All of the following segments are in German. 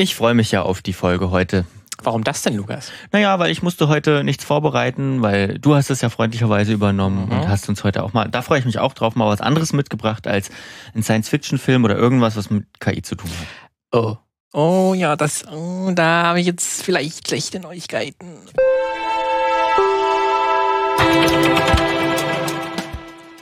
Ich freue mich ja auf die Folge heute. Warum das denn, Lukas? Naja, weil ich musste heute nichts vorbereiten, weil du hast es ja freundlicherweise übernommen mhm. und hast uns heute auch mal, da freue ich mich auch drauf, mal was anderes mitgebracht als ein Science-Fiction-Film oder irgendwas, was mit KI zu tun hat. Oh. Oh ja, das, oh, da habe ich jetzt vielleicht schlechte Neuigkeiten.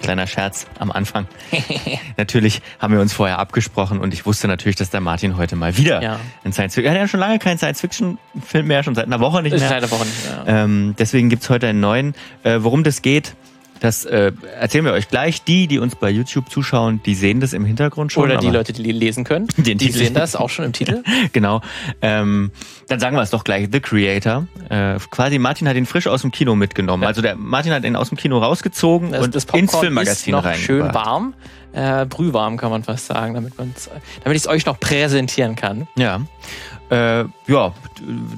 Kleiner Scherz am Anfang. natürlich haben wir uns vorher abgesprochen und ich wusste natürlich, dass der Martin heute mal wieder ja. ein Science Fiction. Er hat ja schon lange keinen Science Fiction Film mehr, schon seit einer Woche nicht mehr. Seit einer Woche nicht mehr. Ähm, deswegen gibt's heute einen neuen. Äh, worum das geht, das äh, erzählen wir euch gleich. Die, die uns bei YouTube zuschauen, die sehen das im Hintergrund schon. Oder die Leute, die lesen können, die, die sehen das auch schon im Titel. genau. Ähm, dann sagen wir es doch gleich. The Creator. Äh, quasi Martin hat ihn frisch aus dem Kino mitgenommen. Ja. Also der Martin hat ihn aus dem Kino rausgezogen das, und das ins Filmmagazin ist noch schön warm. Äh, brühwarm kann man fast sagen, damit, damit ich es euch noch präsentieren kann. Ja. Äh, ja,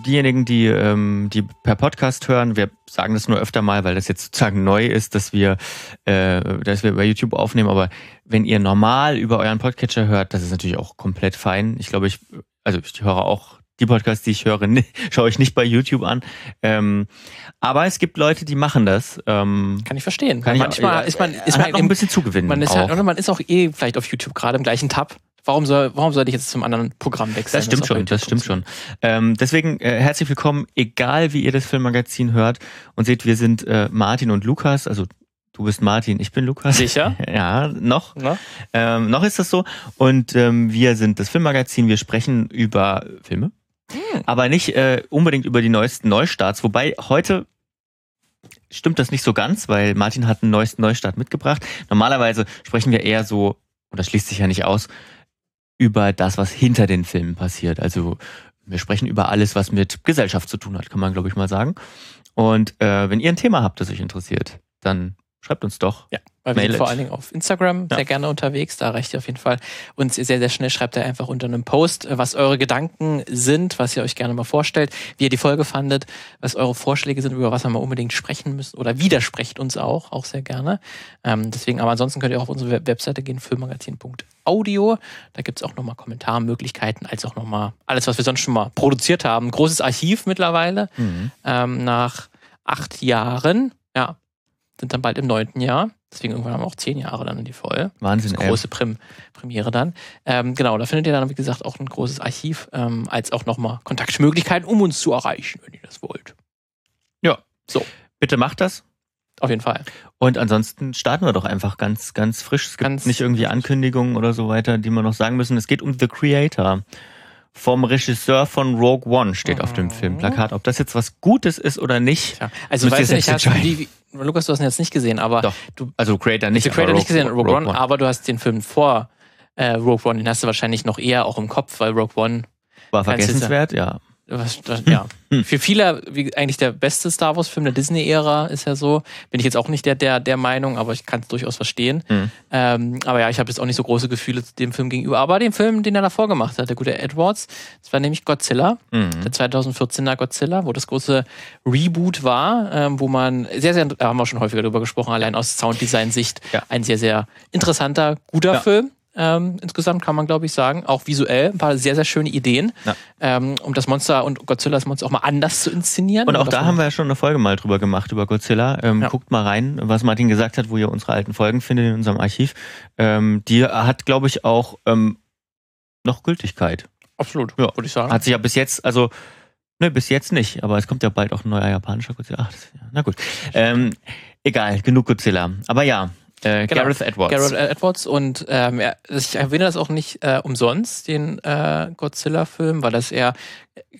diejenigen, die, ähm, die per Podcast hören, wir sagen das nur öfter mal, weil das jetzt sozusagen neu ist, dass wir, äh, dass wir bei YouTube aufnehmen. Aber wenn ihr normal über euren Podcatcher hört, das ist natürlich auch komplett fein. Ich glaube, ich, also ich höre auch die Podcasts, die ich höre, ne, schaue ich nicht bei YouTube an. Ähm, aber es gibt Leute, die machen das. Ähm, kann ich verstehen. Kann Manchmal ich, ist man, ist man noch ein bisschen zugewinnen. Man ist, halt, man ist auch eh vielleicht auf YouTube gerade im gleichen Tab. Warum soll, warum soll ich jetzt zum anderen Programm wechseln? Das stimmt das schon, das stimmt schon. Ähm, deswegen äh, herzlich willkommen, egal wie ihr das Filmmagazin hört und seht, wir sind äh, Martin und Lukas, also du bist Martin, ich bin Lukas. Sicher? ja, noch. Noch, ähm, noch ist das so. Und ähm, wir sind das Filmmagazin, wir sprechen über Filme, hm. aber nicht äh, unbedingt über die neuesten Neustarts, wobei heute stimmt das nicht so ganz, weil Martin hat einen neuesten Neustart mitgebracht. Normalerweise sprechen wir eher so, und das schließt sich ja nicht aus, über das, was hinter den Filmen passiert. Also wir sprechen über alles, was mit Gesellschaft zu tun hat, kann man, glaube ich, mal sagen. Und äh, wenn ihr ein Thema habt, das euch interessiert, dann schreibt uns doch. Ja, weil wir sind vor allen Dingen auf Instagram ja. sehr gerne unterwegs. Da reicht ihr auf jeden Fall uns sehr, sehr schnell. Schreibt ihr einfach unter einem Post, äh, was eure Gedanken sind, was ihr euch gerne mal vorstellt, wie ihr die Folge fandet, was eure Vorschläge sind, über was wir mal unbedingt sprechen müssen oder widersprecht uns auch, auch sehr gerne. Ähm, deswegen, aber ansonsten könnt ihr auch auf unsere Webseite gehen, filmmagazin.audio. Da gibt's auch nochmal Kommentarmöglichkeiten, als auch nochmal alles, was wir sonst schon mal produziert haben. Großes Archiv mittlerweile. Mhm. Ähm, nach acht Jahren. Ja, sind dann bald im neunten Jahr. Deswegen irgendwann haben wir auch zehn Jahre dann in die voll. Wahnsinn. Das große Prim Premiere dann. Ähm, genau, da findet ihr dann, wie gesagt, auch ein großes Archiv, ähm, als auch nochmal Kontaktmöglichkeiten, um uns zu erreichen, wenn ihr das wollt. Ja. So. Bitte macht das. Auf jeden Fall. Und ansonsten starten wir doch einfach ganz, ganz frisch. Es gibt ganz nicht irgendwie Ankündigungen oder so weiter, die wir noch sagen müssen. Es geht um The Creator vom Regisseur von Rogue One steht mhm. auf dem mhm. Filmplakat. Ob das jetzt was Gutes ist oder nicht. Ja. Also weißt du nicht, hast, wie, Lukas, du hast ihn jetzt nicht gesehen, aber Doch. du also Creator nicht, Creator nicht gesehen, Rogue, Rogue One, One, aber du hast den Film vor äh, Rogue One, den hast du wahrscheinlich noch eher auch im Kopf, weil Rogue One war vergessenswert, ja. Was, ja. Hm. Für viele wie eigentlich der beste Star Wars-Film der Disney-Ära ist ja so. Bin ich jetzt auch nicht der, der, der Meinung, aber ich kann es durchaus verstehen. Mhm. Ähm, aber ja, ich habe jetzt auch nicht so große Gefühle zu dem Film gegenüber. Aber dem Film, den er davor gemacht hat, der gute Edwards, das war nämlich Godzilla, mhm. der 2014er Godzilla, wo das große Reboot war, ähm, wo man sehr, sehr, da haben wir schon häufiger darüber gesprochen, allein aus Sounddesign-Sicht, ja. ein sehr, sehr interessanter, guter ja. Film. Ähm, insgesamt kann man, glaube ich, sagen, auch visuell ein paar sehr, sehr schöne Ideen, ja. ähm, um das Monster und Godzilla das Monster auch mal anders zu inszenieren. Und auch da haben wir ja schon eine Folge mal drüber gemacht, über Godzilla. Ähm, ja. Guckt mal rein, was Martin gesagt hat, wo ihr unsere alten Folgen findet in unserem Archiv. Ähm, die hat, glaube ich, auch ähm, noch Gültigkeit. Absolut, ja. würde ich sagen. Hat sich ja bis jetzt, also Ne, bis jetzt nicht, aber es kommt ja bald auch ein neuer japanischer Godzilla. Ach, das, ja, na gut. Ähm, egal, genug Godzilla. Aber ja, äh, genau. Gareth Edwards. Gareth Edwards und ähm, ich erwähne das auch nicht äh, umsonst, den äh, Godzilla-Film, weil das eher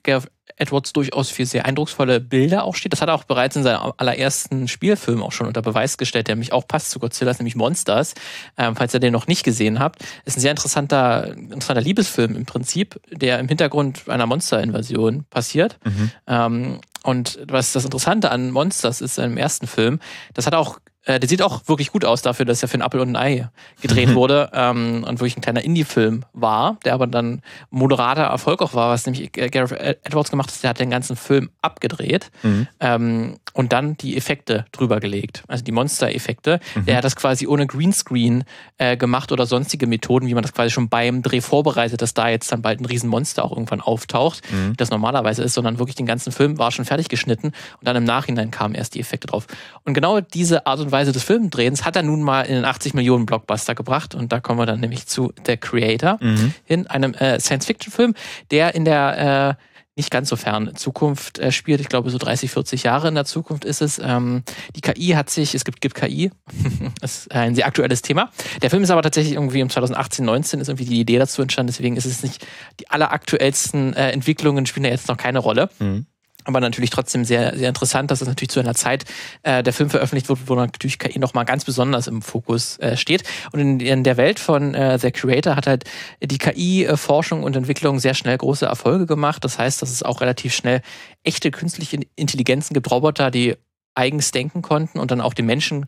Gareth Edwards durchaus für sehr eindrucksvolle Bilder auch steht. Das hat er auch bereits in seinem allerersten Spielfilm auch schon unter Beweis gestellt, der mich auch passt zu Godzilla, nämlich Monsters. Ähm, falls ihr den noch nicht gesehen habt, ist ein sehr interessanter, interessanter Liebesfilm im Prinzip, der im Hintergrund einer Monsterinvasion passiert. Mhm. Ähm, und was das Interessante an Monsters ist, seinem ersten Film, das hat auch äh, der sieht auch wirklich gut aus dafür, dass er für ein Apple und ein Ei gedreht wurde ähm, und wirklich ein kleiner Indie-Film war, der aber dann moderater Erfolg auch war, was nämlich Gareth Edwards gemacht hat, der hat den ganzen Film abgedreht. Mhm. Ähm, und dann die Effekte drüber gelegt, also die Monster-Effekte. Mhm. Der hat das quasi ohne Greenscreen äh, gemacht oder sonstige Methoden, wie man das quasi schon beim Dreh vorbereitet, dass da jetzt dann bald ein Riesenmonster auch irgendwann auftaucht, mhm. das normalerweise ist, sondern wirklich den ganzen Film war schon fertig geschnitten und dann im Nachhinein kamen erst die Effekte drauf. Und genau diese Art und Weise des Filmdrehens hat er nun mal in den 80 Millionen Blockbuster gebracht und da kommen wir dann nämlich zu The Creator mhm. in einem äh, Science-Fiction-Film, der in der äh, nicht ganz so fern Zukunft äh, spielt. Ich glaube, so 30, 40 Jahre in der Zukunft ist es. Ähm, die KI hat sich, es gibt, gibt KI, das ist ein sehr aktuelles Thema. Der Film ist aber tatsächlich irgendwie im 2018, 19 ist irgendwie die Idee dazu entstanden, deswegen ist es nicht die alleraktuellsten äh, Entwicklungen spielen da jetzt noch keine Rolle. Mhm aber natürlich trotzdem sehr, sehr interessant, dass es natürlich zu einer Zeit äh, der Film veröffentlicht wird, wo natürlich KI nochmal ganz besonders im Fokus äh, steht. Und in, in, der Welt von äh, The Creator hat halt die KI-Forschung und Entwicklung sehr schnell große Erfolge gemacht. Das heißt, dass es auch relativ schnell echte künstliche Intelligenzen gibt, Roboter, die eigens denken konnten und dann auch den Menschen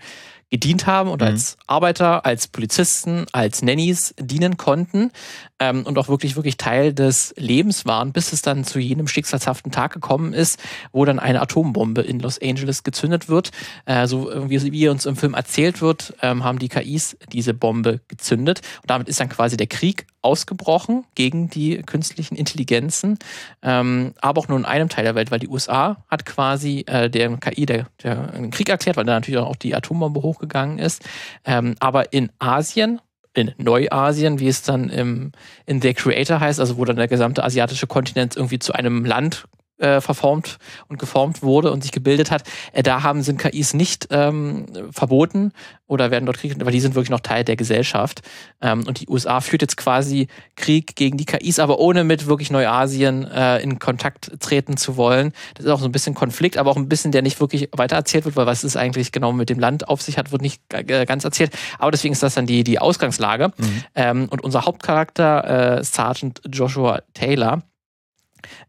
gedient haben und mhm. als Arbeiter, als Polizisten, als Nannies dienen konnten ähm, und auch wirklich, wirklich Teil des Lebens waren, bis es dann zu jenem schicksalshaften Tag gekommen ist, wo dann eine Atombombe in Los Angeles gezündet wird. Äh, so wie, wie uns im Film erzählt wird, ähm, haben die KIs diese Bombe gezündet und damit ist dann quasi der Krieg ausgebrochen gegen die künstlichen Intelligenzen, ähm, aber auch nur in einem Teil der Welt, weil die USA hat quasi äh, der KI der, der den Krieg erklärt, weil da natürlich auch die Atombombe hochgegangen ist. Ähm, aber in Asien in Neuasien, wie es dann im, in The Creator heißt, also wo dann der gesamte asiatische Kontinent irgendwie zu einem Land äh, verformt und geformt wurde und sich gebildet hat, äh, da haben sind KIs nicht ähm, verboten oder werden dort Krieg, weil die sind wirklich noch Teil der Gesellschaft. Ähm, und die USA führt jetzt quasi Krieg gegen die KIs, aber ohne mit wirklich Neuasien äh, in Kontakt treten zu wollen. Das ist auch so ein bisschen Konflikt, aber auch ein bisschen, der nicht wirklich weitererzählt wird, weil was es eigentlich genau mit dem Land auf sich hat, wird nicht ganz erzählt. Aber deswegen ist das dann die, die Ausgangslage. Mhm. Ähm, und unser Hauptcharakter, äh, Sergeant Joshua Taylor,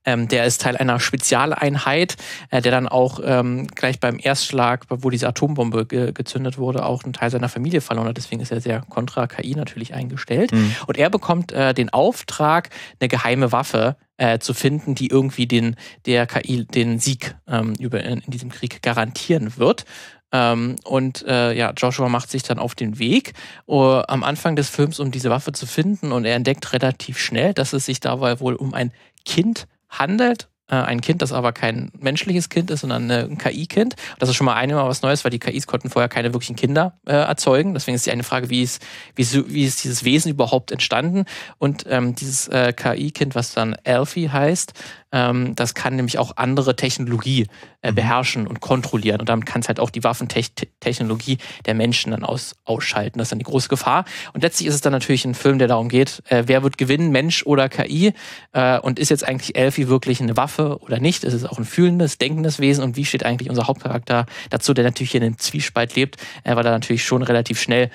ähm, der ist Teil einer Spezialeinheit, äh, der dann auch ähm, gleich beim Erstschlag, wo diese Atombombe ge gezündet wurde, auch einen Teil seiner Familie verloren hat. Deswegen ist er sehr kontra KI natürlich eingestellt. Mhm. Und er bekommt äh, den Auftrag, eine geheime Waffe äh, zu finden, die irgendwie den, der KI den Sieg ähm, über, in, in diesem Krieg garantieren wird. Ähm, und äh, ja, Joshua macht sich dann auf den Weg uh, am Anfang des Films, um diese Waffe zu finden. Und er entdeckt relativ schnell, dass es sich dabei wohl um ein Kind handelt. Äh, ein Kind, das aber kein menschliches Kind ist, sondern ein KI-Kind. Das ist schon mal einmal was Neues, weil die KIs konnten vorher keine wirklichen Kinder äh, erzeugen. Deswegen ist die eine Frage, wie ist, wie ist, wie ist dieses Wesen überhaupt entstanden? Und ähm, dieses äh, KI-Kind, was dann Alfie heißt, ähm, das kann nämlich auch andere Technologie äh, mhm. beherrschen und kontrollieren. Und damit kann es halt auch die Waffentechnologie der Menschen dann aus, ausschalten. Das ist dann die große Gefahr. Und letztlich ist es dann natürlich ein Film, der darum geht, äh, wer wird gewinnen, Mensch oder KI? Äh, und ist jetzt eigentlich Elfie wirklich eine Waffe oder nicht? Ist es auch ein fühlendes, denkendes Wesen? Und wie steht eigentlich unser Hauptcharakter dazu, der natürlich hier in einem Zwiespalt lebt, weil er natürlich schon relativ schnell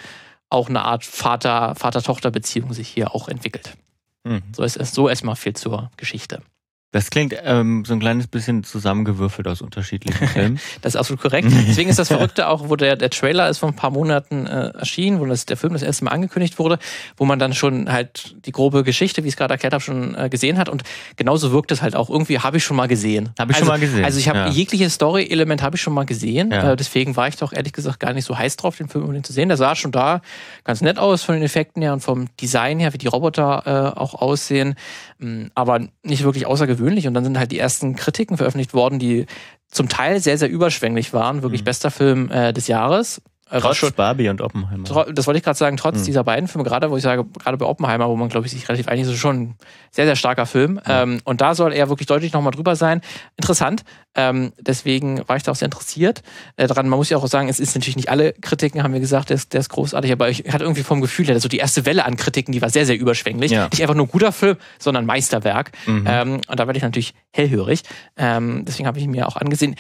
auch eine Art Vater-Tochter-Beziehung sich hier auch entwickelt. Mhm. So ist es so erstmal viel zur Geschichte. Das klingt ähm, so ein kleines bisschen zusammengewürfelt aus unterschiedlichen Filmen. das ist absolut korrekt. Deswegen ist das Verrückte auch, wo der, der Trailer ist vor ein paar Monaten äh, erschienen, wo das, der Film das erste Mal angekündigt wurde, wo man dann schon halt die grobe Geschichte, wie ich es gerade erklärt habe, schon äh, gesehen hat. Und genauso wirkt es halt auch. Irgendwie habe ich schon mal gesehen. Habe ich also, schon mal gesehen. Also ich habe ja. jegliches Story-Element habe ich schon mal gesehen. Ja. Äh, deswegen war ich doch ehrlich gesagt gar nicht so heiß drauf, den Film unbedingt zu sehen. Der sah schon da ganz nett aus von den Effekten her und vom Design her, wie die Roboter äh, auch aussehen. Ähm, aber nicht wirklich außergewöhnlich. Und dann sind halt die ersten Kritiken veröffentlicht worden, die zum Teil sehr, sehr überschwänglich waren. Wirklich mhm. bester Film äh, des Jahres. Äh, trotz schon, Barbie und Oppenheimer. Das wollte ich gerade sagen, trotz mhm. dieser beiden Filme, gerade wo ich sage, gerade bei Oppenheimer, wo man, glaube ich, sich relativ einig ist, ist schon ein sehr, sehr starker Film. Mhm. Ähm, und da soll er wirklich deutlich nochmal drüber sein. Interessant. Ähm, deswegen war ich da auch sehr interessiert äh, dran. Man muss ja auch sagen, es ist natürlich nicht alle Kritiken, haben wir gesagt, der ist, der ist großartig, aber ich hatte irgendwie vom Gefühl her, so die erste Welle an Kritiken, die war sehr, sehr überschwänglich. Ja. Nicht einfach nur guter Film, sondern Meisterwerk. Mhm. Ähm, und da werde ich natürlich hellhörig. Ähm, deswegen habe ich ihn mir auch angesehen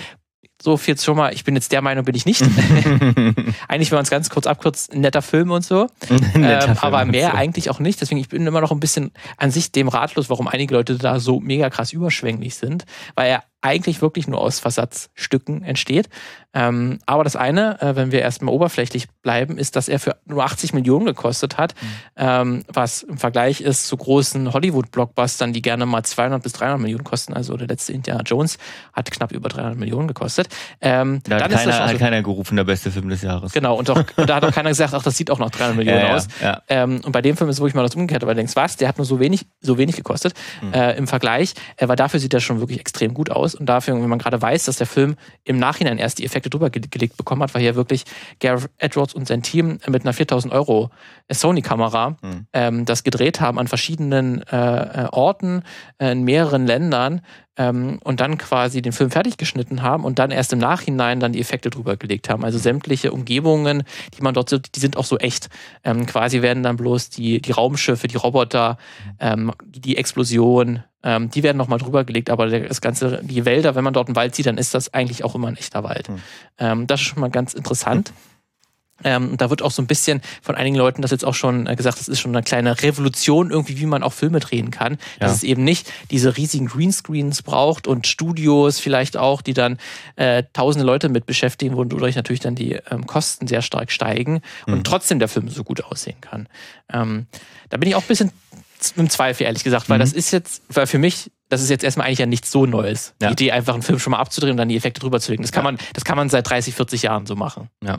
so viel schon mal, ich bin jetzt der Meinung, bin ich nicht. eigentlich, wenn man es ganz kurz abkürzt, ein netter Film und so. ähm, aber mehr so. eigentlich auch nicht. Deswegen, ich bin immer noch ein bisschen an sich dem ratlos, warum einige Leute da so mega krass überschwänglich sind. Weil er eigentlich wirklich nur aus Versatzstücken entsteht. Ähm, aber das eine, äh, wenn wir erstmal oberflächlich bleiben, ist, dass er für nur 80 Millionen gekostet hat, mhm. ähm, was im Vergleich ist zu großen Hollywood-Blockbustern, die gerne mal 200 bis 300 Millionen kosten. Also der letzte Indiana Jones hat knapp über 300 Millionen gekostet. Ähm, da hat, keiner, hat so, keiner gerufen, der beste Film des Jahres. Genau, und, auch, und da hat auch keiner gesagt, ach, das sieht auch noch 300 Millionen ja, aus. Ja, ja. Ähm, und bei dem Film ist wirklich mal das Umgekehrte, weil du denkst, was, der hat nur so wenig, so wenig gekostet mhm. äh, im Vergleich. Weil dafür sieht er schon wirklich extrem gut aus. Und dafür, wenn man gerade weiß, dass der Film im Nachhinein erst die Effekte drüber gelegt bekommen hat, weil hier wirklich Gareth Edwards und sein Team mit einer 4000 Euro Sony-Kamera mhm. ähm, das gedreht haben an verschiedenen äh, äh, Orten äh, in mehreren Ländern ähm, und dann quasi den Film fertig geschnitten haben und dann erst im Nachhinein dann die Effekte drüber gelegt haben. Also sämtliche Umgebungen, die man dort sieht, die sind auch so echt. Ähm, quasi werden dann bloß die, die Raumschiffe, die Roboter, ähm, die Explosion, ähm, die werden nochmal drüber gelegt, aber das ganze, die Wälder, wenn man dort einen Wald sieht, dann ist das eigentlich auch immer ein echter Wald. Mhm. Ähm, das ist schon mal ganz interessant. Ähm, da wird auch so ein bisschen von einigen Leuten das jetzt auch schon äh, gesagt, das ist schon eine kleine Revolution irgendwie, wie man auch Filme drehen kann. Ja. Dass es eben nicht diese riesigen Greenscreens braucht und Studios vielleicht auch, die dann äh, tausende Leute mit beschäftigen, wodurch natürlich dann die ähm, Kosten sehr stark steigen mhm. und trotzdem der Film so gut aussehen kann. Ähm, da bin ich auch ein bisschen im Zweifel, ehrlich gesagt, weil mhm. das ist jetzt, weil für mich, das ist jetzt erstmal eigentlich ja nichts so Neues. Ja. Die Idee, einfach einen Film schon mal abzudrehen und dann die Effekte drüber zu legen. Das kann ja. man, das kann man seit 30, 40 Jahren so machen. Ja.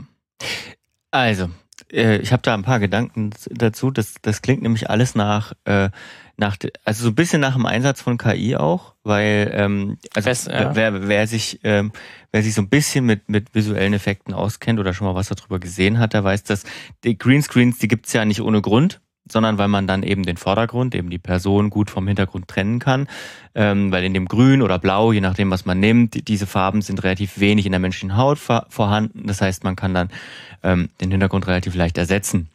Also, äh, ich habe da ein paar Gedanken dazu. Das, das klingt nämlich alles nach, äh, nach, also so ein bisschen nach dem Einsatz von KI auch, weil ähm, also Fest, ja. wer, wer sich ähm, wer sich so ein bisschen mit mit visuellen Effekten auskennt oder schon mal was darüber gesehen hat, der weiß, dass die Greenscreens, die gibt's ja nicht ohne Grund sondern weil man dann eben den Vordergrund, eben die Person gut vom Hintergrund trennen kann. Ähm, weil in dem Grün oder Blau, je nachdem, was man nimmt, diese Farben sind relativ wenig in der menschlichen Haut vorhanden. Das heißt, man kann dann ähm, den Hintergrund relativ leicht ersetzen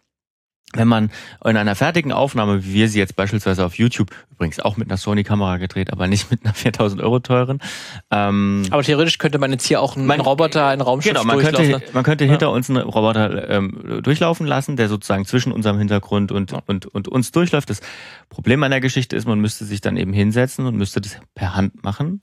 wenn man in einer fertigen Aufnahme, wie wir sie jetzt beispielsweise auf YouTube, übrigens auch mit einer Sony-Kamera gedreht, aber nicht mit einer 4000 Euro teuren. Ähm, aber theoretisch könnte man jetzt hier auch einen man, Roboter, einen Raumschiff genau, man könnte, man könnte ja. hinter uns einen Roboter ähm, durchlaufen lassen, der sozusagen zwischen unserem Hintergrund und, ja. und, und uns durchläuft. Das Problem an der Geschichte ist, man müsste sich dann eben hinsetzen und müsste das per Hand machen.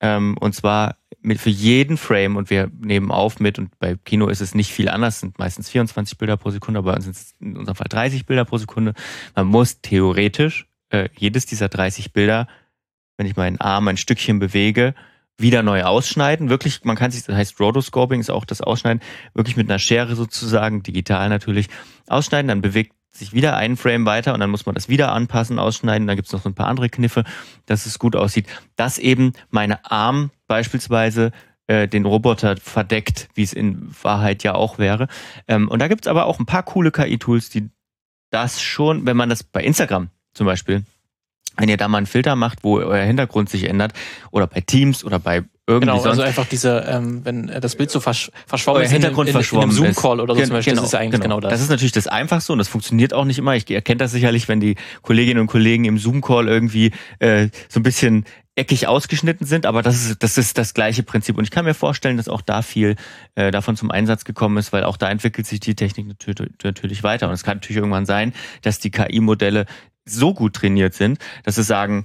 Ähm, und zwar mit für jeden Frame und wir nehmen auf mit, und bei Kino ist es nicht viel anders, sind meistens 24 Bilder pro Sekunde, aber bei uns sind es in unserem Fall 30 Bilder pro Sekunde. Man muss theoretisch äh, jedes dieser 30 Bilder, wenn ich meinen Arm ein Stückchen bewege, wieder neu ausschneiden. Wirklich, man kann sich, das heißt Rotoscoping ist auch das Ausschneiden, wirklich mit einer Schere sozusagen, digital natürlich, ausschneiden, dann bewegt sich wieder einen Frame weiter und dann muss man das wieder anpassen, ausschneiden. Dann gibt es noch so ein paar andere Kniffe, dass es gut aussieht. Dass eben meine Arm beispielsweise äh, den Roboter verdeckt, wie es in Wahrheit ja auch wäre. Ähm, und da gibt es aber auch ein paar coole KI-Tools, die das schon, wenn man das bei Instagram zum Beispiel, wenn ihr da mal einen Filter macht, wo euer Hintergrund sich ändert, oder bei Teams oder bei irgendwie genau, also einfach diese, ähm, wenn das Bild so versch verschwommen ist, Hintergrund in, in, verschwommen in einem Zoom-Call oder so zum Beispiel, genau, das ist eigentlich genau. genau. das. Das ist natürlich das Einfachste und das funktioniert auch nicht immer. Ich erkenne das sicherlich, wenn die Kolleginnen und Kollegen im Zoom-Call irgendwie äh, so ein bisschen eckig ausgeschnitten sind, aber das ist, das ist das gleiche Prinzip. Und ich kann mir vorstellen, dass auch da viel äh, davon zum Einsatz gekommen ist, weil auch da entwickelt sich die Technik natürlich weiter. Und es kann natürlich irgendwann sein, dass die KI-Modelle so gut trainiert sind, dass sie sagen,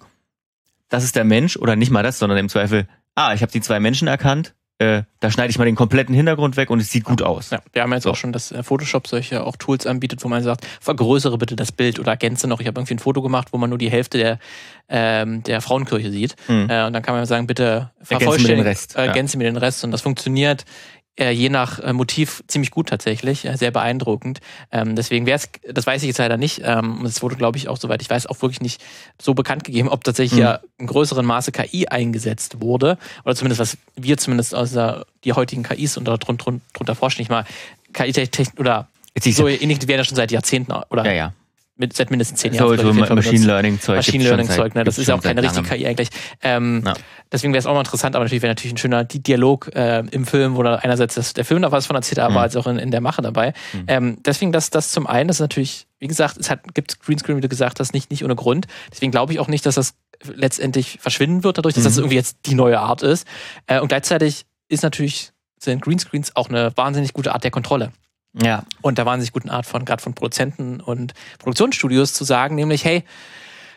das ist der Mensch oder nicht mal das, sondern im Zweifel, ah, ich habe die zwei Menschen erkannt, äh, da schneide ich mal den kompletten Hintergrund weg und es sieht gut aus. Ja, wir haben jetzt so. auch schon, dass äh, Photoshop solche auch Tools anbietet, wo man sagt, vergrößere bitte das Bild oder ergänze noch. Ich habe irgendwie ein Foto gemacht, wo man nur die Hälfte der, ähm, der Frauenkirche sieht. Mhm. Äh, und dann kann man sagen, bitte vervollständige, ergänze mir den Rest. Äh, ergänze ja. mir den Rest. Und das funktioniert je nach äh, Motiv ziemlich gut tatsächlich, äh, sehr beeindruckend. Ähm, deswegen wäre es, das weiß ich jetzt leider nicht, ähm, es wurde, glaube ich, auch, soweit ich weiß, auch wirklich nicht so bekannt gegeben, ob tatsächlich mhm. ja in größeren Maße KI eingesetzt wurde. Oder zumindest, was wir zumindest aus der, die heutigen KIs unter, drunter, drunter forschen, nicht mal KI-Technik oder so ähnlich, die werden ja schon seit Jahrzehnten oder ja, ja mit, seit mindestens zehn Jahren. So, so Machine Learning Zeug. Machine Learning Zeug, ne? Das ist ja auch keine richtige KI eigentlich. Ähm, ja. Deswegen wäre es auch mal interessant, aber natürlich wäre natürlich ein schöner Dialog äh, im Film, wo da einerseits das, der Film noch was von erzählt, aber mhm. als auch in, in der Mache dabei. Mhm. Ähm, deswegen das, das zum einen, das ist natürlich, wie gesagt, es hat, gibt Greenscreen, wie du gesagt hast, nicht, nicht ohne Grund. Deswegen glaube ich auch nicht, dass das letztendlich verschwinden wird, dadurch, dass mhm. das irgendwie jetzt die neue Art ist. Äh, und gleichzeitig ist natürlich, sind Greenscreens auch eine wahnsinnig gute Art der Kontrolle. Ja. Und da waren sich guten Art von, gerade von Produzenten und Produktionsstudios zu sagen, nämlich, hey,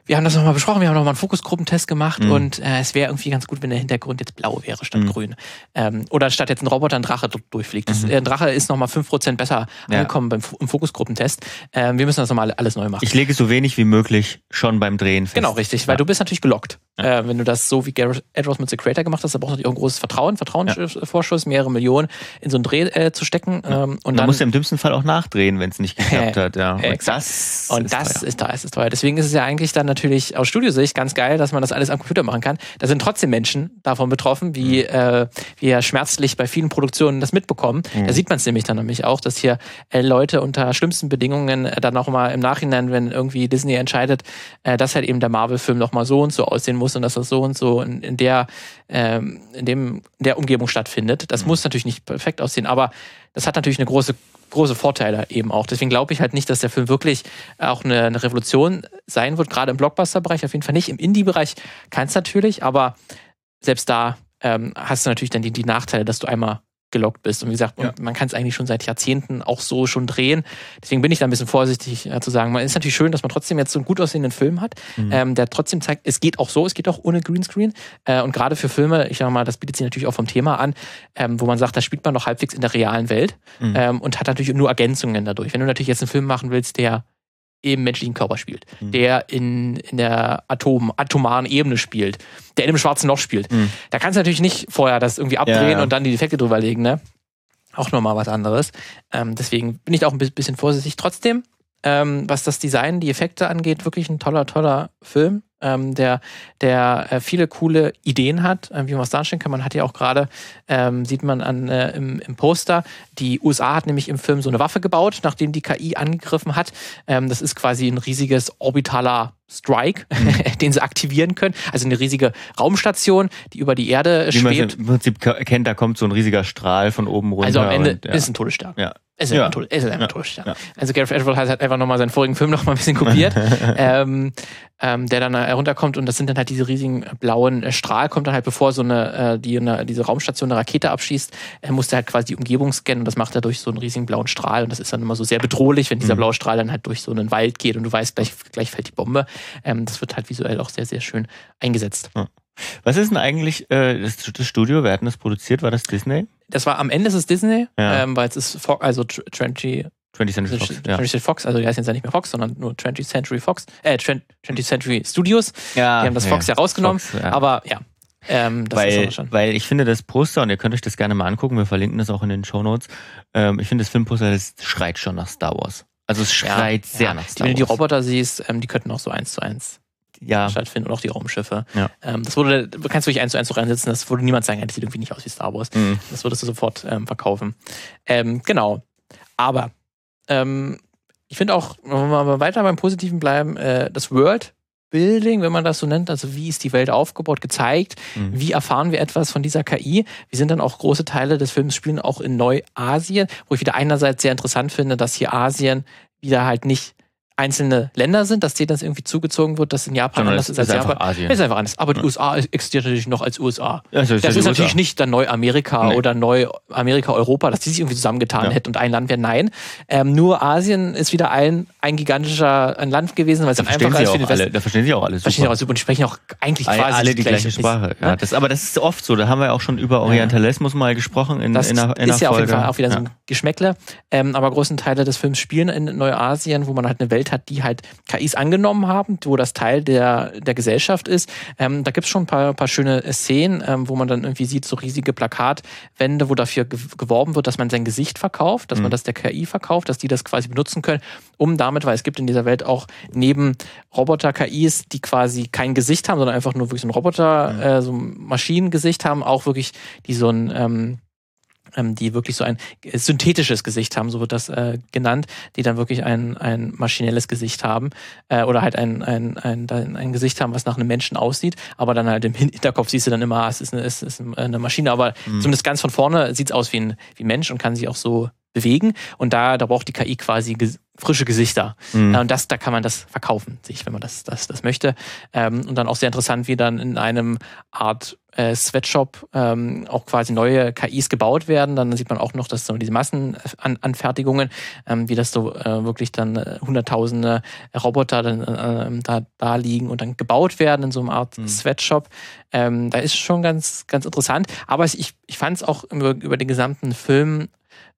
wir haben das nochmal besprochen, wir haben nochmal einen Fokusgruppentest gemacht Mhm. und äh, es wäre irgendwie ganz gut, wenn der Hintergrund jetzt blau wäre statt Mhm. grün. Ähm, oder statt jetzt ein Roboter ein Drache durchfliegt. Das, Mhm. äh, ein Drache ist nochmal 5% besser Ja. angekommen beim, im Fokusgruppentest. Ähm, wir müssen das nochmal alles neu machen. Ich lege so wenig wie möglich schon beim Drehen fest. Genau, richtig, weil Ja. du bist natürlich gelockt. Ja. Äh, wenn du das so wie Gareth Edwards mit The Creator gemacht hast, da brauchst du natürlich auch ein großes Vertrauen, Vertrauensvorschuss, mehrere Millionen in so einen Dreh äh, zu stecken. Ähm, und Und dann man muss ja im dümmsten Fall auch nachdrehen, wenn es nicht geklappt hat. Ja. Und das Und ist das teuer. ist teuer, ist es teuer. Deswegen ist es ja eigentlich dann natürlich aus Studiosicht ganz geil, dass man das alles am Computer machen kann. Da sind trotzdem Menschen davon betroffen, wie Mhm. äh, wir schmerzlich bei vielen Produktionen das mitbekommen. Mhm. Da sieht man es nämlich dann nämlich auch, dass hier äh, Leute unter schlimmsten Bedingungen äh, dann auch mal im Nachhinein, wenn irgendwie Disney entscheidet, äh, dass halt eben der Marvel-Film noch mal so und so aussehen muss und dass das so und so in, in der ähm, in dem in der Umgebung stattfindet. Das Mhm. muss natürlich nicht perfekt aussehen, aber das hat natürlich eine große große Vorteile eben auch. Deswegen glaube ich halt nicht, dass der Film wirklich auch eine, eine Revolution sein wird, gerade im Blockbuster-Bereich auf jeden Fall nicht. Im Indie-Bereich kann es natürlich, aber selbst da ähm, hast du natürlich dann die, die Nachteile, dass du einmal gelockt bist. Und wie gesagt, Ja. und man kann es eigentlich schon seit Jahrzehnten auch so schon drehen. Deswegen bin ich da ein bisschen vorsichtig äh, zu sagen. Man ist natürlich schön, dass man trotzdem jetzt so einen gut aussehenden Film hat, Mhm. ähm, der trotzdem zeigt, es geht auch so, es geht auch ohne Greenscreen. Äh, und gerade für Filme, ich sag mal, das bietet sich natürlich auch vom Thema an, ähm, wo man sagt, da spielt man doch halbwegs in der realen Welt Mhm. ähm, und hat natürlich nur Ergänzungen dadurch. Wenn du natürlich jetzt einen Film machen willst, der im menschlichen Körper spielt, Mhm. der in, in der Atom, atomaren Ebene spielt, der in einem schwarzen Loch spielt, Mhm. da kannst du natürlich nicht vorher das irgendwie abdrehen Ja, ja. und dann die Defekte drüber legen, ne? Auch nochmal was anderes. Ähm, deswegen bin ich da auch ein bi- bisschen vorsichtig. Trotzdem, ähm, was das Design, die Effekte angeht, wirklich ein toller, toller Film, ähm, der, der äh, viele coole Ideen hat, äh, wie man es darstellen kann. Man hat ja auch gerade, ähm, sieht man an, äh, im, im Poster, die USA hat nämlich im Film so eine Waffe gebaut, nachdem die KI angegriffen hat. Ähm, das ist quasi ein riesiges orbitaler Strike, den sie aktivieren können. Also eine riesige Raumstation, die über die Erde Wie schwebt. im Prinzip erkennt, da kommt so ein riesiger Strahl von oben runter. Also am Ende und, ja. ist ein Todesstern. Ja. Es ist Ja. ein, Tod es ist ein Ja. Todesstern. Ja. Also Gareth Edwards hat halt einfach nochmal seinen vorigen Film noch mal ein bisschen kopiert, ähm, ähm, der dann herunterkommt und das sind dann halt diese riesigen äh, blauen äh, Strahl, kommt dann halt bevor so eine, äh, die eine, diese Raumstation eine Rakete abschießt, er musste halt quasi die Umgebung scannen und das macht er durch so einen riesigen blauen Strahl und das ist dann immer so sehr bedrohlich, wenn dieser Mhm. blaue Strahl dann halt durch so einen Wald geht und du weißt, gleich, gleich fällt die Bombe. Ähm, das wird halt visuell auch sehr, sehr schön eingesetzt. Was ist denn eigentlich äh, das, das Studio? Wer hat denn das produziert? War das Disney? Das war am Ende ist es Disney, Ja. ähm, weil es ist Fo also Tr- 20, 20th Century Fox. 20th Ja. Fox, also die heißen jetzt ja nicht mehr Fox, sondern nur 20th Century Fox, äh, 20th Century Studios. ja, Die haben das Fox ja rausgenommen, Fox, aber ja, ähm, weil, weil ich finde das Poster, und ihr könnt euch das gerne mal angucken, wir verlinken das auch in den Shownotes, ähm, ich finde das Filmposter, das schreit schon nach Star Wars. Also es schreit sehr ja, nach Star Wenn du die. Roboter siehst, ähm, die könnten auch so eins zu eins ja, stattfinden und auch die Raumschiffe. Ja. Ähm, das wurde, du kannst wirklich eins zu eins so reinsetzen, das würde niemand sagen, ja, das sieht irgendwie nicht aus wie Star Wars. mhm. Das würdest du sofort ähm, verkaufen. Ähm, genau. Aber ähm, ich finde auch, wenn wir mal weiter beim Positiven bleiben, äh, das World Building, wenn man das so nennt, also wie ist die Welt aufgebaut, gezeigt, Mhm. wie erfahren wir etwas von dieser KI. Wir sind dann auch große Teile des Films spielen auch in Neuasien, wo ich wieder einerseits sehr interessant finde, dass hier Asien wieder halt nicht einzelne Länder sind, dass denen das irgendwie zugezogen wird, dass in Japan Sondern anders es ist als ist einfach Japan. Asien. Ist einfach anders. Aber die Ja. USA existiert natürlich noch als USA. Also Das ja ist die natürlich USA. nicht dann Neu-Amerika Nee. oder Neu-Amerika-Europa, dass die sich irgendwie zusammengetan hätten und ein Land wäre. Nein. Ähm, nur Asien ist wieder ein, ein gigantischer ein Land gewesen, weil es dann verstehen, einfacher sie ist für auch den Westen. da verstehen sie auch alle Verstehen super. auch super und die sprechen auch eigentlich quasi alle die gleiche Sprache. Ja, das, aber das ist oft so. Da haben wir auch schon über Orientalismus mal gesprochen in, Das in, einer, in ist ja einer auf jeden Folge. Fall auch wieder so ein Geschmäckle. Ähm, aber großen Teile des Films spielen in Neuasien, wo man halt eine Welt hat, die halt KIs angenommen haben, wo das Teil der, der Gesellschaft ist. Ähm, da gibt's schon ein paar, paar schöne Szenen, ähm, wo man dann irgendwie sieht, so riesige Plakatwände, wo dafür ge geworben wird, dass man sein Gesicht verkauft, dass Mhm. man das der KI verkauft, dass die das quasi benutzen können, um damit, weil es gibt in dieser Welt auch neben Roboter-KIs, die quasi kein Gesicht haben, sondern einfach nur wirklich so ein Roboter, Mhm. äh, so ein Maschinengesicht haben, auch wirklich, die so ein ähm, die wirklich so ein äh, synthetisches Gesicht haben, so wird das äh, genannt, die dann wirklich ein, ein maschinelles Gesicht haben äh, oder halt ein, ein, ein, ein, Gesicht haben, was nach einem Menschen aussieht, aber dann halt im Hin- Hinterkopf siehst du dann immer, ah, es ist eine, es ist eine Maschine, aber Mhm. zumindest ganz von vorne sieht es aus wie ein, wie ein Mensch und kann sich auch so bewegen und da, da braucht die KI quasi frische Gesichter. Mhm. und das, da kann man das verkaufen, sich, wenn man das, das, das möchte. Ähm, und dann auch sehr interessant, wie dann in einem Art äh, Sweatshop ähm, auch quasi neue KIs gebaut werden. Dann sieht man auch noch, dass so diese Massenanfertigungen, ähm, wie das so äh, wirklich dann äh, hunderttausende Roboter dann äh, da, da liegen und dann gebaut werden in so einer Art mhm. Sweatshop. Ähm, da ist schon ganz, ganz interessant. Aber ich, ich fand es auch über, über den gesamten Film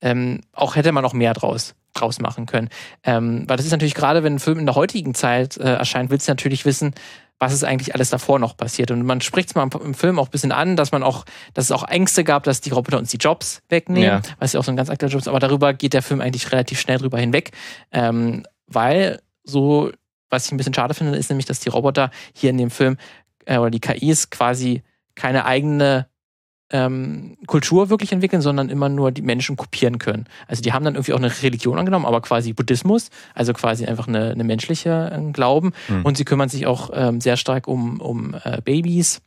ähm, auch hätte man noch mehr draus draus machen können. Ähm, weil das ist natürlich gerade, wenn ein Film in der heutigen Zeit äh, erscheint, willst du natürlich wissen, was ist eigentlich alles davor noch passiert. Und man spricht es mal im Film auch ein bisschen an, dass man auch, dass es auch Ängste gab, dass die Roboter uns die Jobs wegnehmen, ja. was ja auch so ein ganz aktueller Job ist, aber darüber geht der Film eigentlich relativ schnell drüber hinweg, ähm, weil so, was ich ein bisschen schade finde, ist nämlich, dass die Roboter hier in dem Film äh, oder die KIs quasi keine eigene ähm, Kultur wirklich entwickeln, sondern immer nur die Menschen kopieren können. Also die haben dann irgendwie auch eine Religion angenommen, aber quasi Buddhismus, also quasi einfach eine, eine menschliche äh, Glauben. Mhm. Und sie kümmern sich auch ähm, sehr stark um, um äh, Babys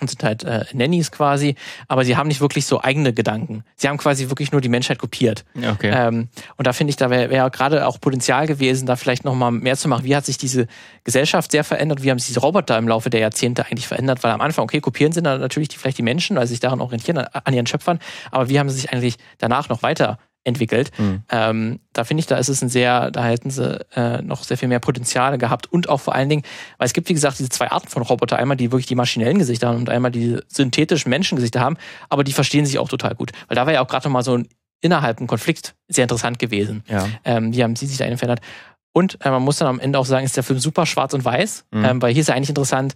und sind halt äh, Nannies quasi, aber sie haben nicht wirklich so eigene Gedanken. Sie haben quasi wirklich nur die Menschheit kopiert. Okay. Ähm, und da finde ich, da wäre wär gerade auch Potenzial gewesen, da vielleicht nochmal mehr zu machen. Wie hat sich diese Gesellschaft sehr verändert? Wie haben sich diese Roboter im Laufe der Jahrzehnte eigentlich verändert? Weil am Anfang, okay, kopieren sind dann natürlich die, vielleicht die Menschen, weil sie sich daran orientieren, an, an ihren Schöpfern, aber wie haben sie sich eigentlich danach noch weiter entwickelt. Mhm. Ähm, da finde ich, da ist es ein sehr, da hätten sie äh, noch sehr viel mehr Potenziale gehabt und auch vor allen Dingen, weil es gibt, wie gesagt, diese zwei Arten von Roboter. Einmal die wirklich die maschinellen Gesichter haben und einmal die synthetischen Menschengesichter haben, aber die verstehen sich auch total gut. Weil da war ja auch gerade noch mal so ein innerhalb ein Konflikt sehr interessant gewesen. Ja. Ähm, wie haben sie sich da verändert? Und äh, man muss dann am Ende auch sagen, ist der Film super schwarz und weiß, mhm. ähm, weil hier ist ja eigentlich interessant,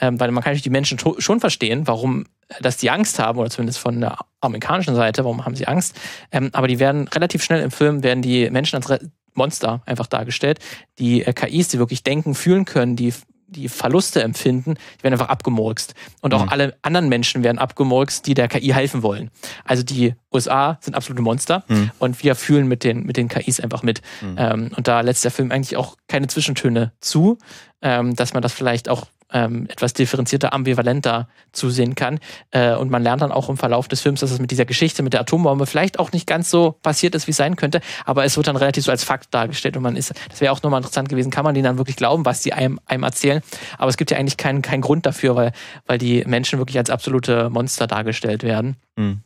ähm, weil man kann natürlich die Menschen schon verstehen, warum dass die Angst haben, oder zumindest von der amerikanischen Seite, warum haben sie Angst? Ähm, aber die werden relativ schnell im Film, werden die Menschen als Monster einfach dargestellt. Die äh, KIs, die wirklich denken, fühlen können, die die Verluste empfinden, die werden einfach abgemurkst. Und auch mhm. alle anderen Menschen werden abgemurkst, die der KI helfen wollen. Also die USA sind absolute Monster mhm. und wir fühlen mit den, mit den KIs einfach mit. Mhm. Ähm, und da lässt der Film eigentlich auch keine Zwischentöne zu, ähm, dass man das vielleicht auch ähm, etwas differenzierter, ambivalenter zusehen kann. Äh, und man lernt dann auch im Verlauf des Films, dass es mit dieser Geschichte mit der Atombombe vielleicht auch nicht ganz so passiert ist, wie es sein könnte, aber es wird dann relativ so als Fakt dargestellt und man ist, das wäre auch nochmal interessant gewesen, kann man denen dann wirklich glauben, was sie einem, einem erzählen. Aber es gibt ja eigentlich keinen, keinen Grund dafür, weil, weil die Menschen wirklich als absolute Monster dargestellt werden. Mhm.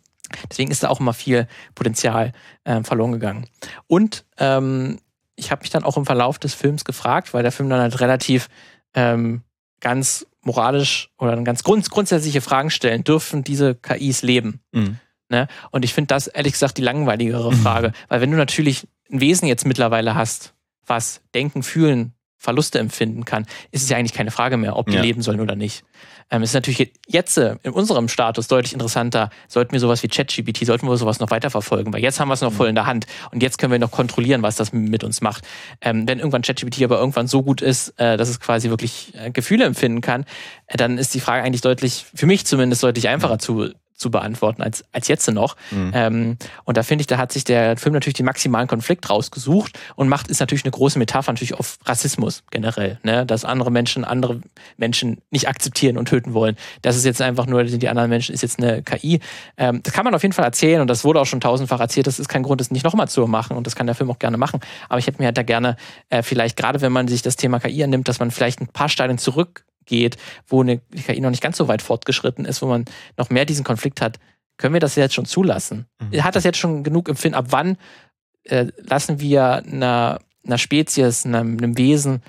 Deswegen ist da auch immer viel Potenzial äh, verloren gegangen. Und ähm, ich habe mich dann auch im Verlauf des Films gefragt, weil der Film dann halt relativ ähm, ganz moralisch oder ganz grund grundsätzliche Fragen stellen. Dürfen diese KIs leben? Mhm. Ne? Und ich finde das ehrlich gesagt die langweiligere mhm. Frage. Weil wenn du natürlich ein Wesen jetzt mittlerweile hast, was denken, fühlen, Verluste empfinden kann, ist es ja eigentlich keine Frage mehr, ob die ja. leben sollen oder nicht. Ähm, es ist natürlich jetzt äh, in unserem Status deutlich interessanter, sollten wir sowas wie ChatGPT, sollten wir sowas noch weiterverfolgen, weil jetzt haben wir es noch voll in der Hand und jetzt können wir noch kontrollieren, was das mit uns macht. Ähm, wenn irgendwann ChatGPT aber irgendwann so gut ist, äh, dass es quasi wirklich äh, Gefühle empfinden kann, äh, dann ist die Frage eigentlich deutlich, für mich zumindest deutlich einfacher zu, zu beantworten als, als jetzt noch. Mhm. Ähm, und da finde ich, da hat sich der Film natürlich den maximalen Konflikt rausgesucht und macht ist natürlich eine große Metapher natürlich auf Rassismus generell, ne? dass andere Menschen andere Menschen nicht akzeptieren und töten wollen. Das ist jetzt einfach nur, die anderen Menschen ist jetzt eine KI. Ähm, das kann man auf jeden Fall erzählen und das wurde auch schon tausendfach erzählt. Das ist kein Grund, das nicht nochmal zu machen und das kann der Film auch gerne machen. Aber ich hätte mir halt da gerne äh, vielleicht, gerade wenn man sich das Thema KI annimmt, dass man vielleicht ein paar Stadien zurück geht, wo eine KI noch nicht ganz so weit fortgeschritten ist, wo man noch mehr diesen Konflikt hat, können wir das jetzt schon zulassen? Mhm. Hat das jetzt schon genug Empfinden? Ab wann äh, lassen wir einer, einer Spezies, einem, einem, Wesen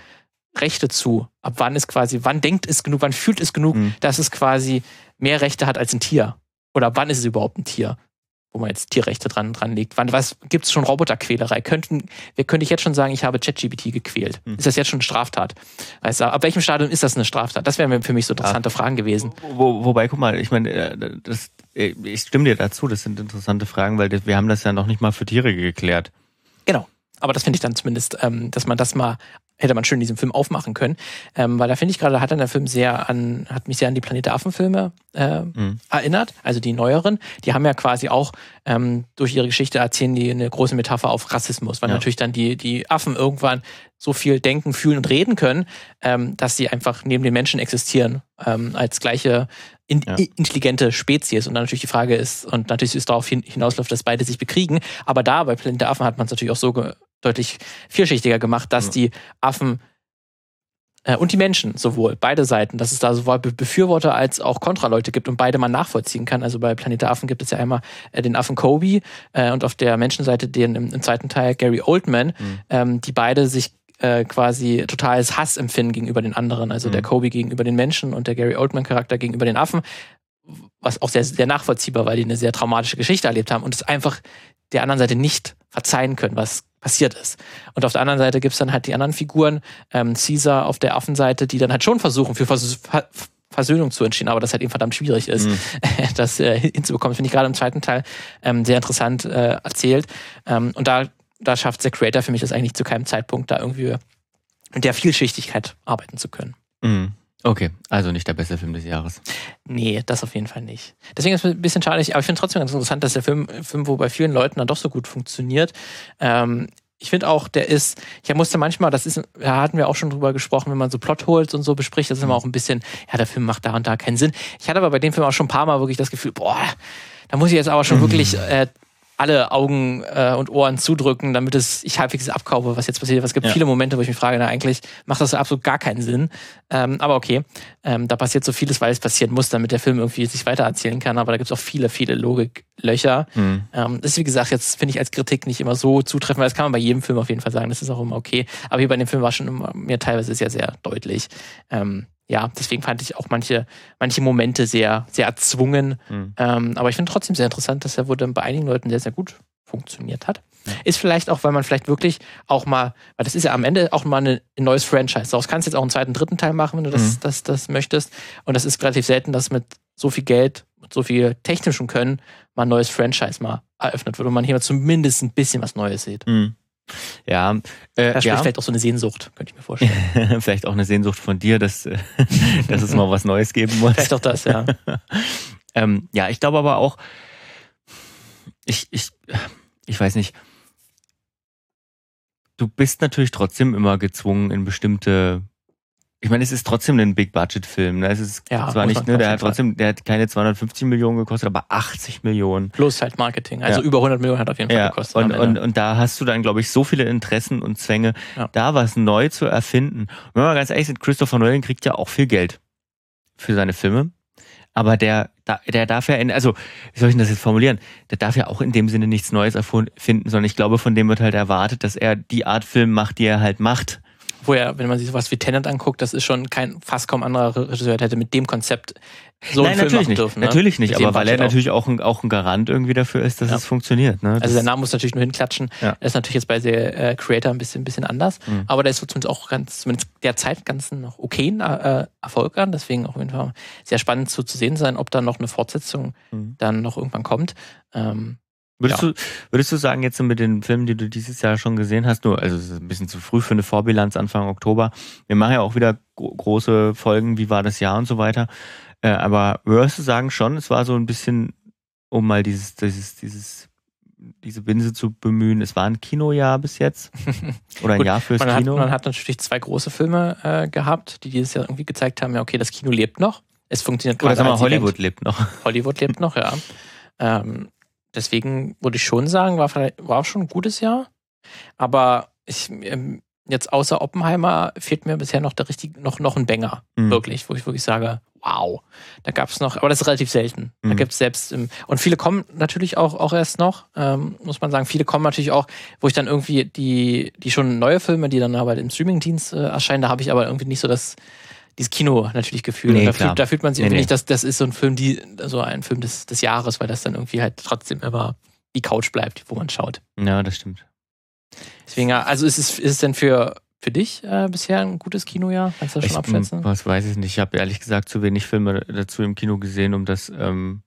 Rechte zu? Ab wann ist quasi, wann denkt es genug, wann fühlt es genug, mhm. dass es quasi mehr Rechte hat als ein Tier? Oder ab wann ist es überhaupt ein Tier? Wo man jetzt Tierrechte dran, dran legt. Wann, was gibt es schon Roboterquälerei? Könnten, könnte ich jetzt schon sagen, ich habe ChatGPT gequält? Hm. Ist das jetzt schon eine Straftat? Weißt du, ab welchem Stadium ist das eine Straftat? Das wären für mich so interessante ja. Fragen gewesen. Wo, wobei, guck mal, ich meine, äh, das, äh, ich stimme dir dazu, das sind interessante Fragen, weil wir haben das ja noch nicht mal für Tiere geklärt. Genau. Aber das finde ich dann zumindest, ähm, dass man das mal hätte man schön in diesem Film aufmachen können. Ähm, weil da finde ich gerade, hat dann der Film sehr an, hat mich sehr an die Planet der Affen-Filme äh, mhm. erinnert, also die neueren. Die haben ja quasi auch ähm, durch ihre Geschichte erzählen die eine große Metapher auf Rassismus, weil ja. natürlich dann die, die Affen irgendwann so viel denken, fühlen und reden können, ähm, dass sie einfach neben den Menschen existieren, ähm, als gleiche in, ja. intelligente Spezies. Und dann natürlich die Frage ist, und natürlich ist darauf hinausläuft, dass beide sich bekriegen. Aber da bei Planet der Affen hat man es natürlich auch so ge deutlich vielschichtiger gemacht, dass die Affen äh, und die Menschen sowohl, beide Seiten, dass es da sowohl Befürworter als auch Kontraleute gibt und beide man nachvollziehen kann. Also bei Planet der Affen gibt es ja einmal äh, den Affen Kobe äh, und auf der Menschenseite den im, im zweiten Teil Gary Oldman, mhm. ähm, die beide sich äh, quasi totales Hass empfinden gegenüber den anderen. Also mhm. der Kobe gegenüber den Menschen und der Gary Oldman-Charakter gegenüber den Affen. Was auch sehr, sehr nachvollziehbar, weil die eine sehr traumatische Geschichte erlebt haben und es einfach der anderen Seite nicht verzeihen können, was passiert ist. Und auf der anderen Seite gibt's dann halt die anderen Figuren, ähm, Caesar auf der Affenseite, die dann halt schon versuchen, für Vers Ver Versöhnung zu entstehen, aber das halt eben verdammt schwierig ist, mhm. das äh, hinzubekommen. Finde ich gerade im zweiten Teil ähm, sehr interessant äh, erzählt. Ähm, und da, da schafft der Creator für mich das eigentlich zu keinem Zeitpunkt, da irgendwie mit der Vielschichtigkeit arbeiten zu können. Mhm. Okay, also nicht der beste Film des Jahres. Nee, das auf jeden Fall nicht. Deswegen ist es ein bisschen schade, aber ich finde trotzdem ganz interessant, dass der Film, Film, wo bei vielen Leuten dann doch so gut funktioniert. Ähm, ich finde auch, der ist, ich musste manchmal, das ist, da hatten wir auch schon drüber gesprochen, wenn man so Plotholes und so bespricht, das ist immer auch ein bisschen, ja, der Film macht da und da keinen Sinn. Ich hatte aber bei dem Film auch schon ein paar Mal wirklich das Gefühl, boah, da muss ich jetzt aber schon mhm. wirklich äh, alle Augen äh, und Ohren zudrücken, damit es ich halbwegs abkaufe, was jetzt passiert. Es gibt ja. viele Momente, wo ich mich frage, na eigentlich macht das absolut gar keinen Sinn. Ähm, aber okay, ähm, da passiert so vieles, weil es passieren muss, damit der Film irgendwie sich weitererzählen kann. Aber da gibt es auch viele, viele Logiklöcher. Mhm. Ähm, das ist wie gesagt jetzt finde ich als Kritik nicht immer so zutreffend, weil das kann man bei jedem Film auf jeden Fall sagen. Das ist auch immer okay. Aber hier bei dem Film war schon immer mir teilweise sehr, sehr deutlich. Ähm, ja, deswegen fand ich auch manche, manche Momente sehr, sehr erzwungen. Mhm. Ähm, aber ich finde trotzdem sehr interessant, dass er wurde bei einigen Leuten sehr, sehr gut funktioniert hat. Ja. Ist vielleicht auch, weil man vielleicht wirklich auch mal, weil das ist ja am Ende auch mal eine, ein neues Franchise. Daraus kannst du jetzt auch einen zweiten, dritten Teil machen, wenn du das, mhm. das, das möchtest. Und das ist relativ selten, dass mit so viel Geld, mit so viel technischem Können mal ein neues Franchise mal eröffnet wird und man hier zumindest ein bisschen was Neues sieht. Mhm. Ja, äh, da ja. vielleicht auch so eine Sehnsucht, könnte ich mir vorstellen. vielleicht auch eine Sehnsucht von dir, dass, äh, dass es mal was Neues geben muss. Vielleicht auch das, ja. ähm, ja, ich glaube aber auch, ich, ich, ich weiß nicht, du bist natürlich trotzdem immer gezwungen, in bestimmte ich meine, es ist trotzdem ein Big-Budget-Film. Ne? Es ist ja, zwar nicht, ne, der hat trotzdem, der hat keine 250 Millionen gekostet, aber 80 Millionen. Plus halt Marketing. Also ja. über 100 Millionen hat auf jeden Fall ja. gekostet. Und, und, und da hast du dann, glaube ich, so viele Interessen und Zwänge, da was neu zu erfinden. Und wenn wir mal ganz ehrlich sind, Christopher Nolan kriegt ja auch viel Geld für seine Filme. Aber der, der darf ja, in, also, wie soll ich das jetzt formulieren? Der darf ja auch in dem Sinne nichts Neues erfinden, sondern ich glaube, von dem wird halt erwartet, dass er die Art Film macht, die er halt macht wo ja, wenn man sich sowas wie Tenant anguckt, das ist schon kein fast kaum anderer Regisseur hätte mit dem Konzept so Nein, einen Film machen nicht. dürfen. Ne? Natürlich nicht, aber weil er natürlich auch ein, auch ein Garant irgendwie dafür ist, dass ja. es funktioniert. Ne? also der Name muss natürlich nur hinklatschen. Ja. Das ist natürlich jetzt bei der äh, Creator ein bisschen, ein bisschen anders, mhm. aber der ist zumindest auch ganz, zumindest derzeit ganz noch okayen äh, Erfolg an. Deswegen auch auf jeden Fall sehr spannend zu, zu sehen sein, ob da noch eine Fortsetzung mhm. dann noch irgendwann kommt. Ähm, Würdest, ja. du, würdest du sagen, jetzt mit den Filmen, die du dieses Jahr schon gesehen hast, nur, also es ist ein bisschen zu früh für eine Vorbilanz Anfang Oktober. Wir machen ja auch wieder große Folgen, wie war das Jahr und so weiter. Äh, aber würdest du sagen schon, es war so ein bisschen, um mal dieses, dieses, dieses, diese Binse zu bemühen, es war ein Kinojahr bis jetzt? Oder ein Gut, Jahr fürs man Kino? Hat, man hat natürlich zwei große Filme äh, gehabt, die dieses Jahr irgendwie gezeigt haben, ja, okay, das Kino lebt noch. Es funktioniert gerade. Oder sag mal, Hollywood lebt noch. Hollywood lebt noch, ja. Ähm, deswegen würde ich schon sagen, war, war schon ein gutes Jahr. Aber ich, ähm, jetzt außer Oppenheimer fehlt mir bisher noch der richtig, noch, noch ein Banger. Mhm. Wirklich, wo ich wirklich sage, wow. Da gab es noch, aber das ist relativ selten. Mhm. Da gibt es selbst, im, und viele kommen natürlich auch, auch erst noch, ähm, muss man sagen. Viele kommen natürlich auch, wo ich dann irgendwie die, die schon neue Filme, die dann aber im Streamingdienst äh, erscheinen, da habe ich aber irgendwie nicht so das, dieses Kino natürlich gefühlt. Nee, da, fühlt, da, fühlt, man sich nee, irgendwie nee. nicht, dass das ist so ein Film, die, so ein Film des, des Jahres, weil das dann irgendwie halt trotzdem immer die Couch bleibt, wo man schaut. Ja, das stimmt. Deswegen, also ist es, ist es denn für, für dich äh, bisher ein gutes Kinojahr? Kannst du das schon ich, abschätzen? Was weiß ich nicht. Ich habe ehrlich gesagt zu wenig Filme dazu im Kino gesehen, um das ähm,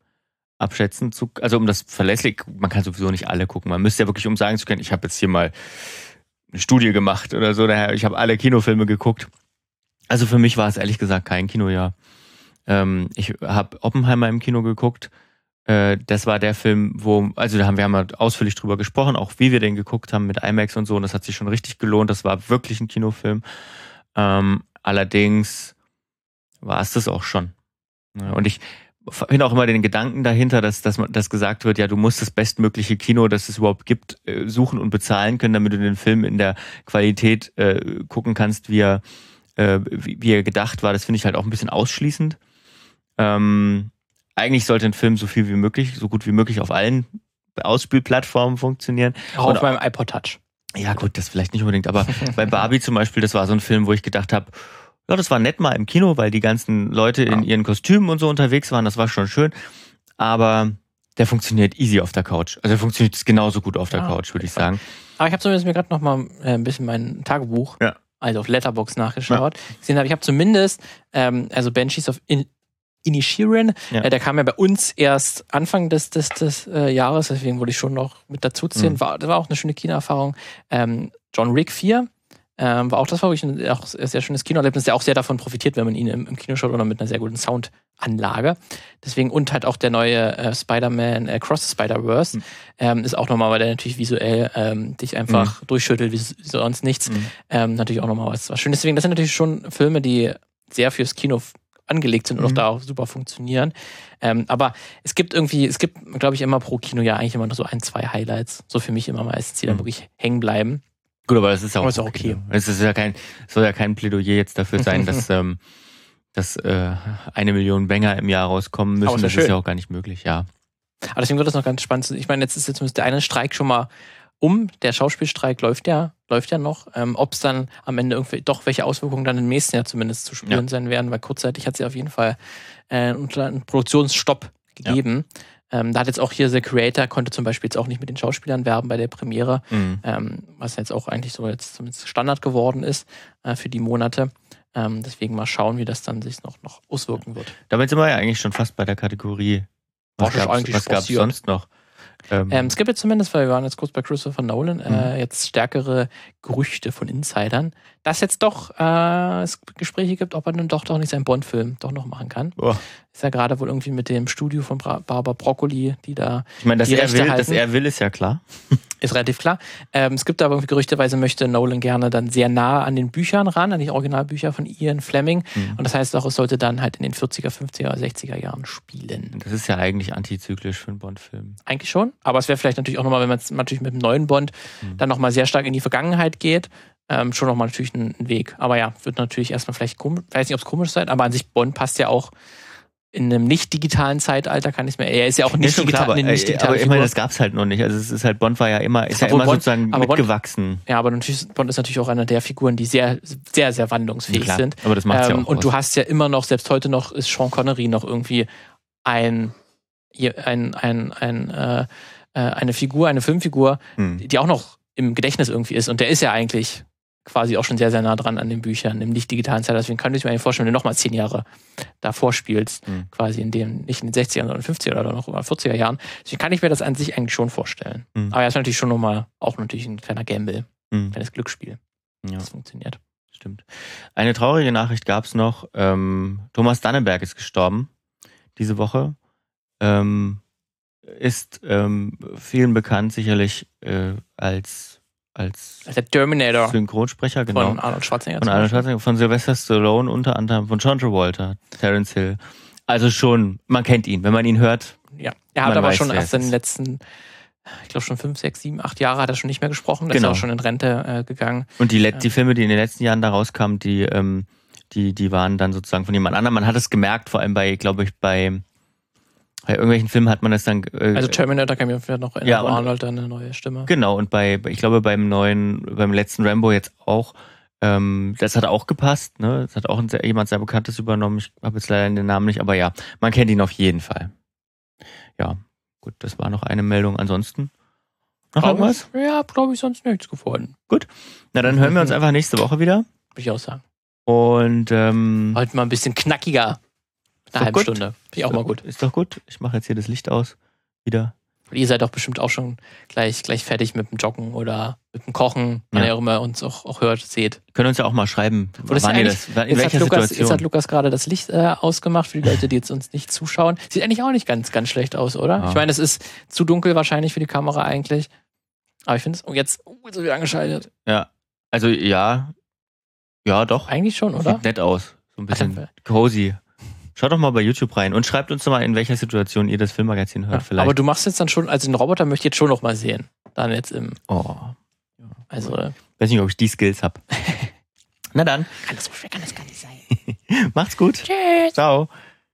abschätzen zu, also um das verlässlich, man kann sowieso nicht alle gucken. Man müsste ja wirklich, um sagen zu können, ich habe jetzt hier mal eine Studie gemacht oder so, daher, ich habe alle Kinofilme geguckt. Also für mich war es ehrlich gesagt kein Kinojahr. Ähm, ich habe Oppenheimer im Kino geguckt. Äh, das war der Film, wo, also da haben wir haben ausführlich drüber gesprochen, auch wie wir den geguckt haben mit IMAX und so. Und das hat sich schon richtig gelohnt. Das war wirklich ein Kinofilm. Ähm, allerdings war es das auch schon. Und ich finde auch immer den Gedanken dahinter, dass, dass, man, dass gesagt wird, ja, du musst das bestmögliche Kino, das es überhaupt gibt, äh, suchen und bezahlen können, damit du den Film in der Qualität äh, gucken kannst, wie er, äh, wie, wie er gedacht war. Das finde ich halt auch ein bisschen ausschließend. Ähm, eigentlich sollte ein Film so viel wie möglich, so gut wie möglich auf allen Ausspielplattformen funktionieren. Auch und auf meinem iPod Touch. Ja, gut, das vielleicht nicht unbedingt, aber bei Barbie zum Beispiel, das war so ein Film, wo ich gedacht habe, ja, das war nett mal im Kino, weil die ganzen Leute in ihren Kostümen und so unterwegs waren, das war schon schön. Aber der funktioniert easy auf der Couch. Also der funktioniert genauso gut auf der ja, Couch, würde ich sagen. Aber ich habe zumindest mir gerade noch mal äh, ein bisschen mein Tagebuch, ja. Also auf Letterbox nachgeschaut. Ja. Gesehen habe, ich habe zumindest, ähm, also Banshees of in Inishirin, ja. äh, der kam ja bei uns erst Anfang des, des, des äh, Jahres, deswegen wollte ich schon noch mit dazu ziehen. Mhm. War, das war auch eine schöne Kinoerfahrung. Ähm, John Rick 4, ähm, war auch das war wirklich ein auch sehr schönes Kinoerlebnis, der auch sehr davon profitiert, wenn man ihn im, im Kino schaut oder mit einer sehr guten Soundanlage. Deswegen und halt auch der neue äh, Spider-Man äh, Cross Spider-Verse mhm. ähm, ist auch nochmal, weil der natürlich visuell ähm, dich einfach mhm. durchschüttelt wie sonst nichts. Mhm. Ähm, natürlich auch nochmal was, was Schönes. Deswegen, das sind natürlich schon Filme, die sehr fürs Kino angelegt sind und auch mhm. da auch super funktionieren. Ähm, aber es gibt irgendwie, es gibt, glaube ich, immer pro Kino ja eigentlich immer nur so ein, zwei Highlights. So für mich immer meistens, die dann mhm. wirklich hängen bleiben. Gut, aber das ist ja auch, ist auch okay. Es ist ja kein, soll ja kein Plädoyer jetzt dafür sein, dass, ähm, dass äh, eine Million Banger im Jahr rauskommen müssen. das schön. ist ja auch gar nicht möglich, ja. Aber deswegen wird das noch ganz spannend. Ich meine, jetzt ist jetzt zumindest der eine Streik schon mal um. Der Schauspielstreik läuft ja, läuft ja noch. Ähm, Ob es dann am Ende irgendwie doch welche Auswirkungen dann im nächsten Jahr zumindest zu spüren ja. sein werden, weil kurzzeitig hat sie auf jeden Fall äh, einen Produktionsstopp gegeben. Ja. Ähm, da hat jetzt auch hier The Creator, konnte zum Beispiel jetzt auch nicht mit den Schauspielern werben bei der Premiere, mhm. ähm, was jetzt auch eigentlich so jetzt zumindest Standard geworden ist äh, für die Monate. Ähm, deswegen mal schauen, wie das dann sich noch, noch auswirken wird. Damit sind wir ja eigentlich schon fast bei der Kategorie. Was gab es sonst noch? Ähm, ähm, es gibt jetzt zumindest, weil wir waren jetzt kurz bei Christopher Nolan, äh, mhm. jetzt stärkere Gerüchte von Insidern, dass jetzt doch äh, es Gespräche gibt, ob er dann doch doch nicht seinen Bond-Film doch noch machen kann. Boah. Ist ja gerade wohl irgendwie mit dem Studio von Barbara Broccoli, die da. Ich meine, dass, er will, dass er will, ist ja klar. Ist relativ klar. Ähm, es gibt aber irgendwie gerüchteweise möchte Nolan gerne dann sehr nah an den Büchern ran, an die Originalbücher von Ian Fleming. Mhm. Und das heißt auch, es sollte dann halt in den 40er, 50er, 60er Jahren spielen. Das ist ja eigentlich antizyklisch für einen Bond-Film. Eigentlich schon. Aber es wäre vielleicht natürlich auch nochmal, wenn man natürlich mit dem neuen Bond mhm. dann nochmal sehr stark in die Vergangenheit geht, ähm, schon nochmal natürlich ein, ein, Weg. Aber ja, wird natürlich erstmal vielleicht komisch, weiß nicht, ob es komisch sein, aber an sich Bond passt ja auch in einem nicht digitalen Zeitalter kann ich mir. Er ist ja auch nicht, digital, klar, aber, nicht digital. Aber immerhin, das gab es halt noch nicht. Also es ist halt Bond war ja immer, ist ja, ja immer Bond, sozusagen mitgewachsen. Bond, ja, aber natürlich Bond ist natürlich auch einer der Figuren, die sehr, sehr, sehr wandlungsfähig klar, sind. Aber das macht ähm, ja auch. Und was. du hast ja immer noch, selbst heute noch, ist Sean Connery noch irgendwie ein, ein, ein, ein äh, äh, eine Figur, eine Filmfigur, hm. die auch noch im Gedächtnis irgendwie ist. Und der ist ja eigentlich quasi auch schon sehr, sehr nah dran an den Büchern im nicht digitalen Zeitalter. Deswegen könnte ich mir eigentlich vorstellen, wenn du nochmal zehn Jahre davor spielst, mhm. quasi in dem, nicht in den 60er, sondern 50er oder noch 40er Jahren. Deswegen kann ich mir das an sich eigentlich schon vorstellen. Mhm. Aber ja, ist natürlich schon nochmal auch natürlich ein kleiner Gamble, mhm. kleines Glücksspiel. Ja. Das funktioniert. Stimmt. Eine traurige Nachricht gab es noch. Ähm, Thomas Dannenberg ist gestorben diese Woche. Ähm, ist ähm, vielen bekannt sicherlich äh, als als, als der Terminator Synchronsprecher, genau. Von Arnold Schwarzenegger. Von Arnold Schwarzenegger, von Sylvester Stallone, unter anderem von John Travolta, Terence Hill. Also schon, man kennt ihn, wenn man ihn hört. Ja, er hat aber weiß, schon erst in den letzten, ich glaube schon fünf, sechs, sieben, acht Jahre hat er schon nicht mehr gesprochen. Genau. ist auch schon in Rente äh, gegangen. Und die, die Filme, die in den letzten Jahren da rauskamen, die, ähm, die, die waren dann sozusagen von jemand anderem. Man hat es gemerkt, vor allem bei, glaube ich, bei bei irgendwelchen Filmen hat man das dann. Äh, also Terminator kam ja noch in ja, Arnold dann eine neue Stimme. Genau, und bei, ich glaube, beim neuen, beim letzten Rambo jetzt auch, ähm, das hat auch gepasst, ne? Das hat auch sehr, jemand sehr Bekanntes übernommen. Ich habe jetzt leider den Namen nicht, aber ja, man kennt ihn auf jeden Fall. Ja, gut, das war noch eine Meldung. Ansonsten. Noch glaub irgendwas? Ich, ja, glaube ich, sonst nichts gefunden. Gut. Na, dann hören wir uns einfach nächste Woche wieder. Würde ich auch sagen. Und ähm, heute mal ein bisschen knackiger. Eine halbe. Stunde. Finde ich auch mal gut. Ist doch gut. Ich mache jetzt hier das Licht aus. Wieder. Und ihr seid doch bestimmt auch schon gleich, gleich fertig mit dem Joggen oder mit dem Kochen, wenn ja. ihr auch immer uns auch, auch hört, seht. Können uns ja auch mal schreiben, wann ihr das, in jetzt welcher hat Lukas, Situation. Jetzt hat Lukas gerade das Licht äh, ausgemacht für die Leute, die jetzt uns nicht zuschauen. Sieht eigentlich auch nicht ganz, ganz schlecht aus, oder? Ja. Ich meine, es ist zu dunkel wahrscheinlich für die Kamera eigentlich. Aber ich finde es, oh, jetzt oh, so wieder angeschaltet. Ja, also ja, ja doch. Eigentlich schon, oder? Sieht nett aus. So ein bisschen cozy. Schaut doch mal bei YouTube rein und schreibt uns doch mal, in welcher Situation ihr das Filmmagazin hört. Ja, vielleicht. aber du machst jetzt dann schon, also den Roboter möchte ich jetzt schon noch mal sehen. Dann jetzt im, oh, also äh, weiß nicht, ob ich die Skills hab. Na dann, kann das so schwer kann das gar nicht sein. macht's gut. Tschüss. Ciao.